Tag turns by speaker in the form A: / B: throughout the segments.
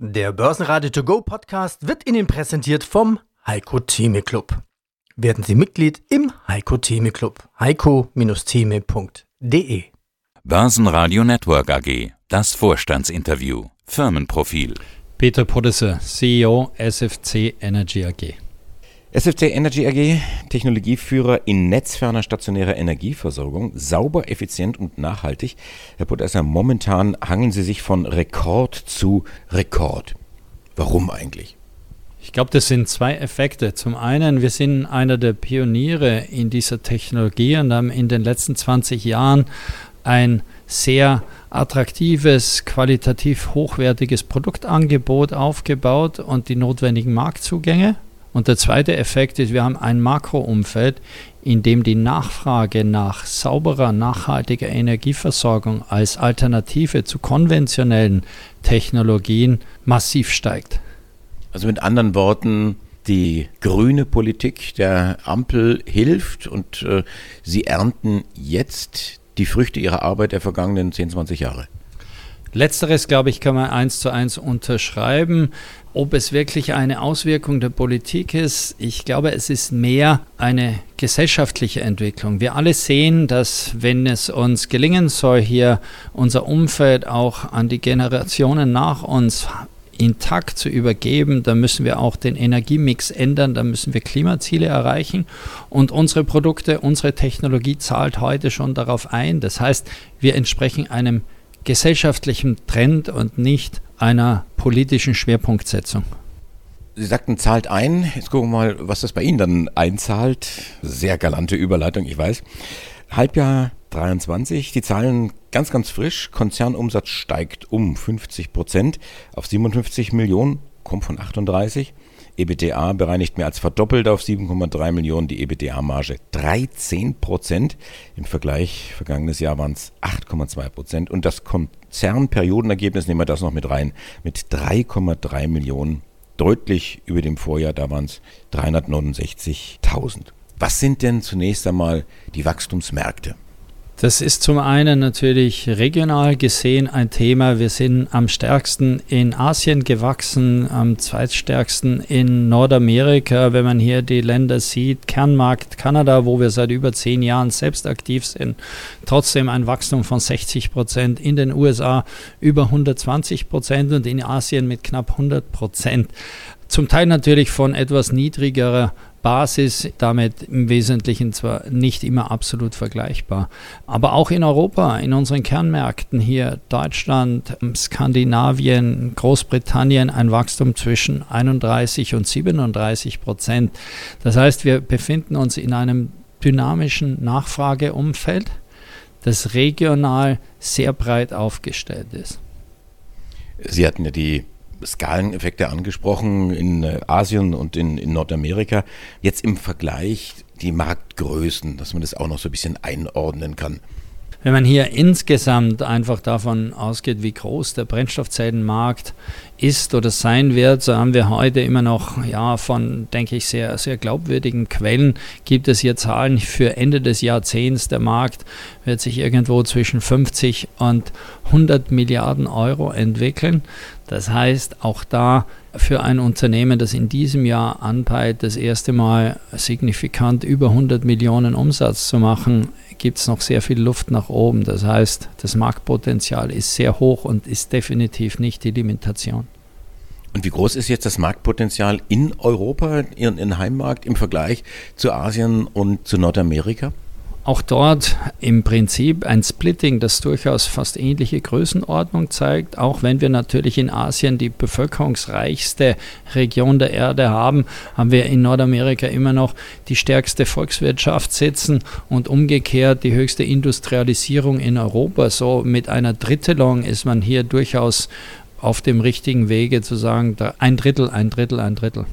A: Der Börsenradio To Go Podcast wird Ihnen präsentiert vom Heiko Theme Club. Werden Sie Mitglied im Heiko Theme Club. heiko-theme.de
B: Börsenradio Network AG. Das Vorstandsinterview. Firmenprofil.
C: Peter Podesse, CEO SFC Energy AG.
D: SFC Energy AG, Technologieführer in netzferner stationärer Energieversorgung, sauber, effizient und nachhaltig. Herr Podesser, momentan hangeln Sie sich von Rekord zu Rekord. Warum eigentlich?
C: Ich glaube, das sind zwei Effekte. Zum einen, wir sind einer der Pioniere in dieser Technologie und haben in den letzten 20 Jahren ein sehr attraktives, qualitativ hochwertiges Produktangebot aufgebaut und die notwendigen Marktzugänge. Und der zweite Effekt ist, wir haben ein Makroumfeld, in dem die Nachfrage nach sauberer, nachhaltiger Energieversorgung als Alternative zu konventionellen Technologien massiv steigt.
D: Also mit anderen Worten, die grüne Politik der Ampel hilft und äh, Sie ernten jetzt die Früchte Ihrer Arbeit der vergangenen 10, 20 Jahre.
C: Letzteres, glaube ich, kann man eins zu eins unterschreiben. Ob es wirklich eine Auswirkung der Politik ist, ich glaube, es ist mehr eine gesellschaftliche Entwicklung. Wir alle sehen, dass wenn es uns gelingen soll, hier unser Umfeld auch an die Generationen nach uns intakt zu übergeben, dann müssen wir auch den Energiemix ändern, dann müssen wir Klimaziele erreichen und unsere Produkte, unsere Technologie zahlt heute schon darauf ein. Das heißt, wir entsprechen einem gesellschaftlichen Trend und nicht einer politischen Schwerpunktsetzung.
D: Sie sagten, zahlt ein. Jetzt gucken wir mal, was das bei Ihnen dann einzahlt. Sehr galante Überleitung, ich weiß. Halbjahr 23, die Zahlen ganz, ganz frisch. Konzernumsatz steigt um 50 Prozent auf 57 Millionen, kommt von 38. EBTA bereinigt mehr als verdoppelt auf 7,3 Millionen, die EBTA-Marge 13 Prozent. Im Vergleich, vergangenes Jahr waren es 8,2 Prozent. Und das Konzernperiodenergebnis, nehmen wir das noch mit rein, mit 3,3 Millionen, deutlich über dem Vorjahr, da waren es 369.000. Was sind denn zunächst einmal die Wachstumsmärkte?
C: Das ist zum einen natürlich regional gesehen ein Thema. Wir sind am stärksten in Asien gewachsen, am zweitstärksten in Nordamerika. Wenn man hier die Länder sieht, Kernmarkt Kanada, wo wir seit über zehn Jahren selbst aktiv sind, trotzdem ein Wachstum von 60 Prozent. In den USA über 120 Prozent und in Asien mit knapp 100 Prozent. Zum Teil natürlich von etwas niedrigerer Basis, damit im Wesentlichen zwar nicht immer absolut vergleichbar. Aber auch in Europa, in unseren Kernmärkten hier, Deutschland, Skandinavien, Großbritannien, ein Wachstum zwischen 31 und 37 Prozent. Das heißt, wir befinden uns in einem dynamischen Nachfrageumfeld, das regional sehr breit aufgestellt ist.
D: Sie hatten ja die Skaleneffekte angesprochen in äh, Asien und in, in Nordamerika. Jetzt im Vergleich die Marktgrößen, dass man das auch noch so ein bisschen einordnen kann.
C: Wenn man hier insgesamt einfach davon ausgeht, wie groß der Brennstoffzellenmarkt ist oder sein wird, so haben wir heute immer noch, ja, von, denke ich, sehr, sehr glaubwürdigen Quellen, gibt es hier Zahlen für Ende des Jahrzehnts. Der Markt wird sich irgendwo zwischen 50 und 100 Milliarden Euro entwickeln. Das heißt, auch da für ein Unternehmen, das in diesem Jahr anpeilt, das erste Mal signifikant über 100 Millionen Umsatz zu machen, gibt es noch sehr viel Luft nach oben. Das heißt, das Marktpotenzial ist sehr hoch und ist definitiv nicht die Limitation.
D: Und wie groß ist jetzt das Marktpotenzial in Europa, Ihren Heimmarkt im Vergleich zu Asien und zu Nordamerika?
C: Auch dort im Prinzip ein Splitting, das durchaus fast ähnliche Größenordnung zeigt, auch wenn wir natürlich in Asien die bevölkerungsreichste Region der Erde haben, haben wir in Nordamerika immer noch die stärkste Volkswirtschaft sitzen und umgekehrt die höchste Industrialisierung in Europa. So mit einer Drittelung ist man hier durchaus auf dem richtigen Wege zu sagen, ein Drittel, ein Drittel, ein Drittel.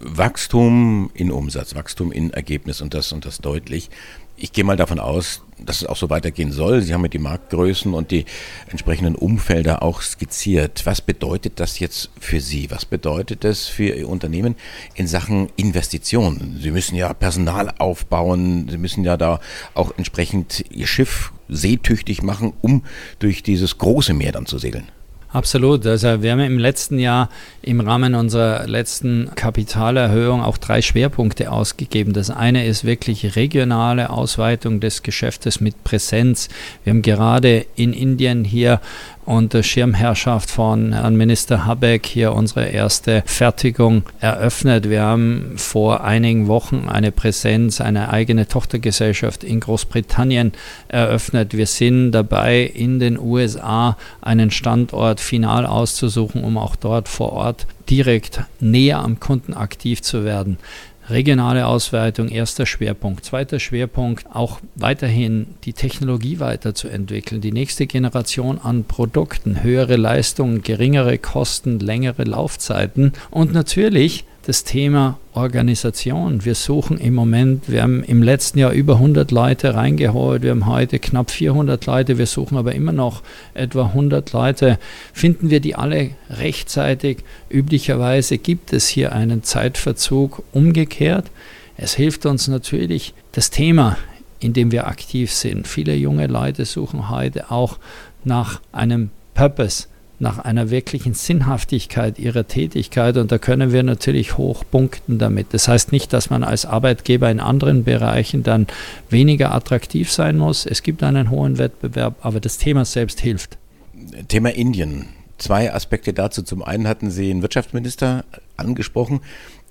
D: Wachstum in Umsatz, Wachstum in Ergebnis und das und das deutlich. Ich gehe mal davon aus, dass es auch so weitergehen soll. Sie haben ja die Marktgrößen und die entsprechenden Umfelder auch skizziert. Was bedeutet das jetzt für Sie? Was bedeutet das für Ihr Unternehmen in Sachen Investitionen? Sie müssen ja Personal aufbauen. Sie müssen ja da auch entsprechend Ihr Schiff seetüchtig machen, um durch dieses große Meer dann zu segeln.
C: Absolut. Also wir haben im letzten Jahr im Rahmen unserer letzten Kapitalerhöhung auch drei Schwerpunkte ausgegeben. Das eine ist wirklich regionale Ausweitung des Geschäftes mit Präsenz. Wir haben gerade in Indien hier unter Schirmherrschaft von Herrn Minister Habeck hier unsere erste Fertigung eröffnet. Wir haben vor einigen Wochen eine Präsenz, eine eigene Tochtergesellschaft in Großbritannien eröffnet. Wir sind dabei, in den USA einen Standort final auszusuchen, um auch dort vor Ort direkt näher am Kunden aktiv zu werden. Regionale Ausweitung, erster Schwerpunkt. Zweiter Schwerpunkt, auch weiterhin die Technologie weiterzuentwickeln, die nächste Generation an Produkten, höhere Leistungen, geringere Kosten, längere Laufzeiten und natürlich das Thema Organisation. Wir suchen im Moment, wir haben im letzten Jahr über 100 Leute reingeholt, wir haben heute knapp 400 Leute, wir suchen aber immer noch etwa 100 Leute. Finden wir die alle rechtzeitig? Üblicherweise gibt es hier einen Zeitverzug umgekehrt. Es hilft uns natürlich das Thema, in dem wir aktiv sind. Viele junge Leute suchen heute auch nach einem Purpose nach einer wirklichen Sinnhaftigkeit ihrer Tätigkeit und da können wir natürlich hoch punkten damit. Das heißt nicht, dass man als Arbeitgeber in anderen Bereichen dann weniger attraktiv sein muss. Es gibt einen hohen Wettbewerb, aber das Thema selbst hilft.
D: Thema Indien. Zwei Aspekte dazu. Zum einen hatten Sie einen Wirtschaftsminister angesprochen,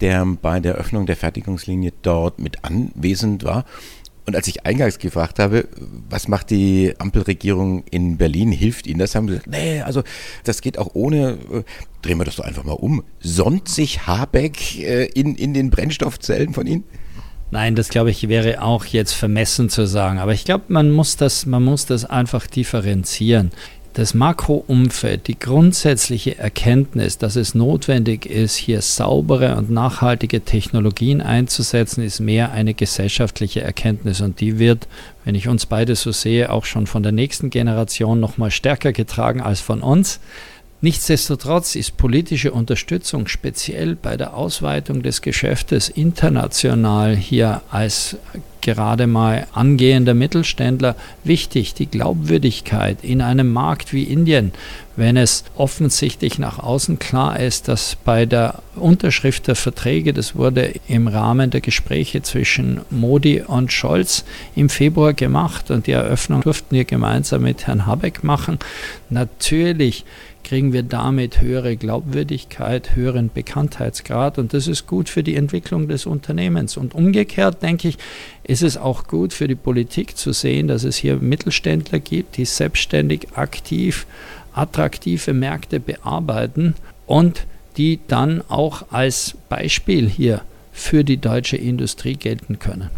D: der bei der Öffnung der Fertigungslinie dort mit anwesend war. Und als ich eingangs gefragt habe, was macht die Ampelregierung in Berlin, hilft Ihnen das, haben sie gesagt, nee, also das geht auch ohne, äh, drehen wir das doch einfach mal um. Sonnt sich Habeck äh, in, in den Brennstoffzellen von Ihnen?
C: Nein, das glaube ich wäre auch jetzt vermessen zu sagen. Aber ich glaube, man man muss das einfach differenzieren das Makroumfeld, die grundsätzliche Erkenntnis, dass es notwendig ist, hier saubere und nachhaltige Technologien einzusetzen, ist mehr eine gesellschaftliche Erkenntnis und die wird, wenn ich uns beide so sehe, auch schon von der nächsten Generation noch mal stärker getragen als von uns. Nichtsdestotrotz ist politische Unterstützung speziell bei der Ausweitung des Geschäftes international hier als gerade mal angehender Mittelständler wichtig, die Glaubwürdigkeit in einem Markt wie Indien, wenn es offensichtlich nach außen klar ist, dass bei der Unterschrift der Verträge, das wurde im Rahmen der Gespräche zwischen Modi und Scholz im Februar gemacht und die Eröffnung durften wir gemeinsam mit Herrn Habeck machen, natürlich kriegen wir damit höhere Glaubwürdigkeit, höheren Bekanntheitsgrad und das ist gut für die Entwicklung des Unternehmens. Und umgekehrt, denke ich, ist es auch gut für die Politik zu sehen, dass es hier Mittelständler gibt, die selbstständig aktiv attraktive Märkte bearbeiten und die dann auch als Beispiel hier für die deutsche Industrie gelten können.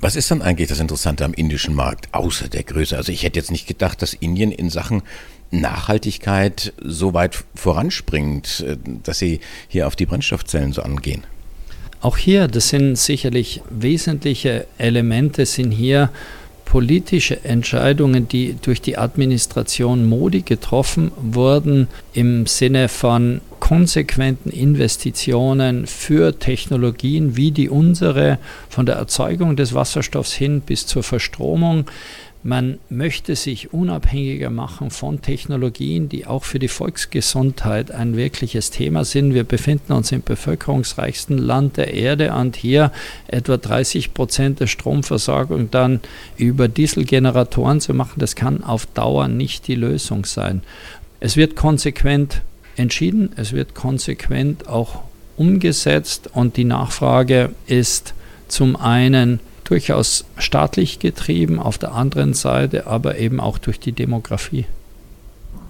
D: Was ist dann eigentlich das Interessante am indischen Markt, außer der Größe? Also ich hätte jetzt nicht gedacht, dass Indien in Sachen Nachhaltigkeit so weit voranspringt, äh, dass Sie hier auf die Brennstoffzellen so angehen?
C: Auch hier, das sind sicherlich wesentliche Elemente, sind hier politische Entscheidungen, die durch die Administration Modi getroffen wurden, im Sinne von konsequenten Investitionen für Technologien wie die unsere, von der Erzeugung des Wasserstoffs hin bis zur Verstromung, man möchte sich unabhängiger machen von Technologien, die auch für die Volksgesundheit ein wirkliches Thema sind. Wir befinden uns im bevölkerungsreichsten Land der Erde und hier etwa 30 Prozent der Stromversorgung dann über Dieselgeneratoren zu machen, das kann auf Dauer nicht die Lösung sein. Es wird konsequent entschieden, es wird konsequent auch umgesetzt und die Nachfrage ist zum einen durchaus staatlich getrieben, auf der anderen Seite aber eben auch durch die Demografie.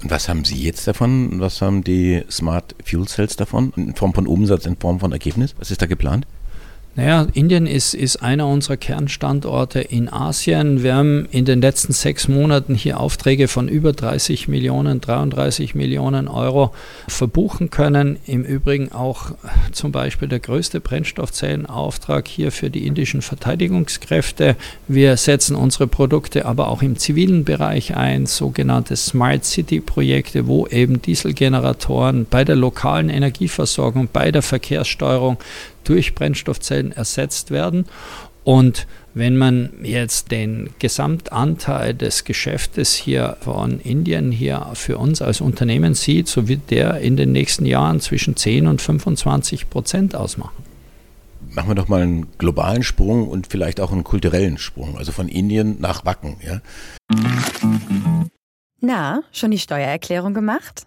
D: Und was haben Sie jetzt davon? Was haben die Smart Fuel Cells davon? In Form von Umsatz, in Form von Ergebnis? Was ist da geplant?
C: Naja, Indien ist, ist einer unserer Kernstandorte in Asien. Wir haben in den letzten sechs Monaten hier Aufträge von über 30 Millionen, 33 Millionen Euro verbuchen können. Im Übrigen auch zum Beispiel der größte Brennstoffzellenauftrag hier für die indischen Verteidigungskräfte. Wir setzen unsere Produkte aber auch im zivilen Bereich ein, sogenannte Smart City Projekte, wo eben Dieselgeneratoren bei der lokalen Energieversorgung, bei der Verkehrssteuerung durch Brennstoffzellen ersetzt werden. Und Wenn man jetzt den Gesamtanteil des Geschäftes hier von Indien hier für uns als Unternehmen sieht, so wird der in den nächsten Jahren zwischen 10 und 25 Prozent ausmachen.
D: Machen wir doch mal einen globalen Sprung und vielleicht auch einen kulturellen Sprung, also von Indien nach Wacken. Ja?
E: Na, schon die Steuererklärung gemacht?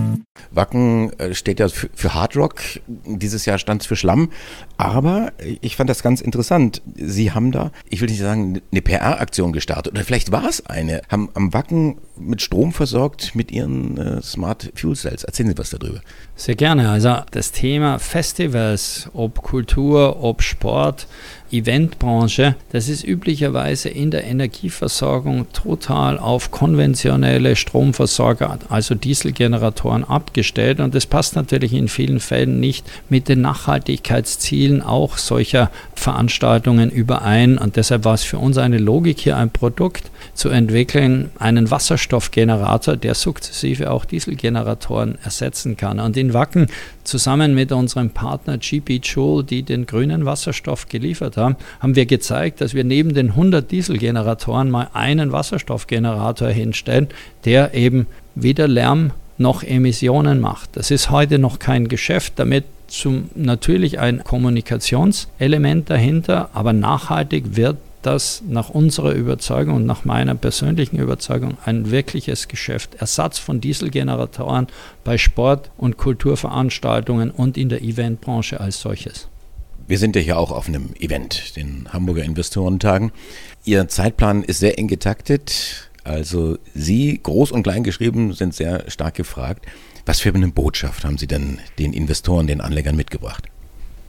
D: Wacken äh, steht ja für, Hard Rock, dieses Jahr stand es für Schlamm, aber ich fand das ganz interessant. Sie haben da, ich will nicht sagen, eine PR-Aktion gestartet, oder vielleicht war es eine, haben am Wacken mit Strom versorgt mit ihren äh, Smart Fuel Cells. Erzählen Sie was darüber.
C: Sehr gerne. Also das Thema Festivals, ob Kultur, ob Sport, Eventbranche, das ist üblicherweise in der Energieversorgung total auf konventionelle Stromversorger, also Dieselgeneratoren abgestellt. Und das passt natürlich in vielen Fällen nicht mit den Nachhaltigkeitszielen auch solcher Veranstaltungen überein. Und deshalb war es für uns eine Logik hier ein Produkt zu entwickeln, einen Wasserstoffgenerator, der sukzessive auch Dieselgeneratoren ersetzen kann. Und in Wacken zusammen mit unserem Partner GP Joule, die den grünen Wasserstoff geliefert haben, haben wir gezeigt, dass wir neben den 100 Dieselgeneratoren mal einen Wasserstoffgenerator hinstellen, der eben weder Lärm noch Emissionen macht. Das ist heute noch kein Geschäft, damit zum, natürlich ein Kommunikationselement dahinter, aber nachhaltig wird das nach unserer Überzeugung und nach meiner persönlichen Überzeugung ein wirkliches Geschäft. Ersatz von Dieselgeneratoren bei Sport- und Kulturveranstaltungen und in der Eventbranche als solches.
D: Wir sind ja hier auch auf einem Event, den Hamburger Investorentagen. Ihr Zeitplan ist sehr eng getaktet. Also Sie, groß und klein geschrieben, sind sehr stark gefragt. Was für eine Botschaft haben Sie denn den Investoren, den Anlegern mitgebracht?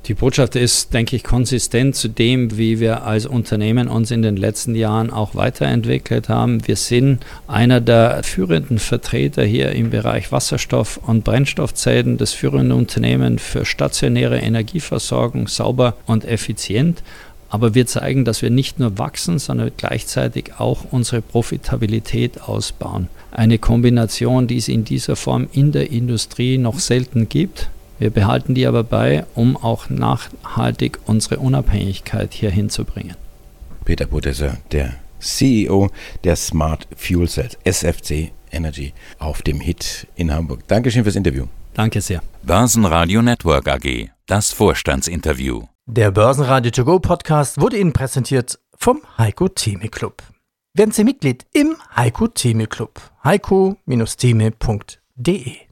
C: Die Botschaft ist, denke ich, konsistent zu dem, wie wir als Unternehmen uns in den letzten Jahren auch weiterentwickelt haben. Wir sind einer der führenden Vertreter hier im Bereich Wasserstoff- und Brennstoffzellen, das führende Unternehmen für stationäre Energieversorgung, sauber und effizient. Aber wir zeigen, dass wir nicht nur wachsen, sondern gleichzeitig auch unsere Profitabilität ausbauen. Eine Kombination, die es in dieser Form in der Industrie noch selten gibt. Wir behalten die aber bei, um auch nachhaltig unsere Unabhängigkeit hier hinzubringen.
D: Peter Budesser, der CEO der Smart Fuel Cells, SFC Energy, auf dem Hit in Hamburg. Dankeschön fürs Interview.
C: Danke sehr.
B: Börsenradio Network AG, das Vorstandsinterview.
A: Der Börsenradio To Go Podcast wurde Ihnen präsentiert vom Heiko Theme Club. Werden Sie Mitglied im Heiko Theme Club. heiko-theme.de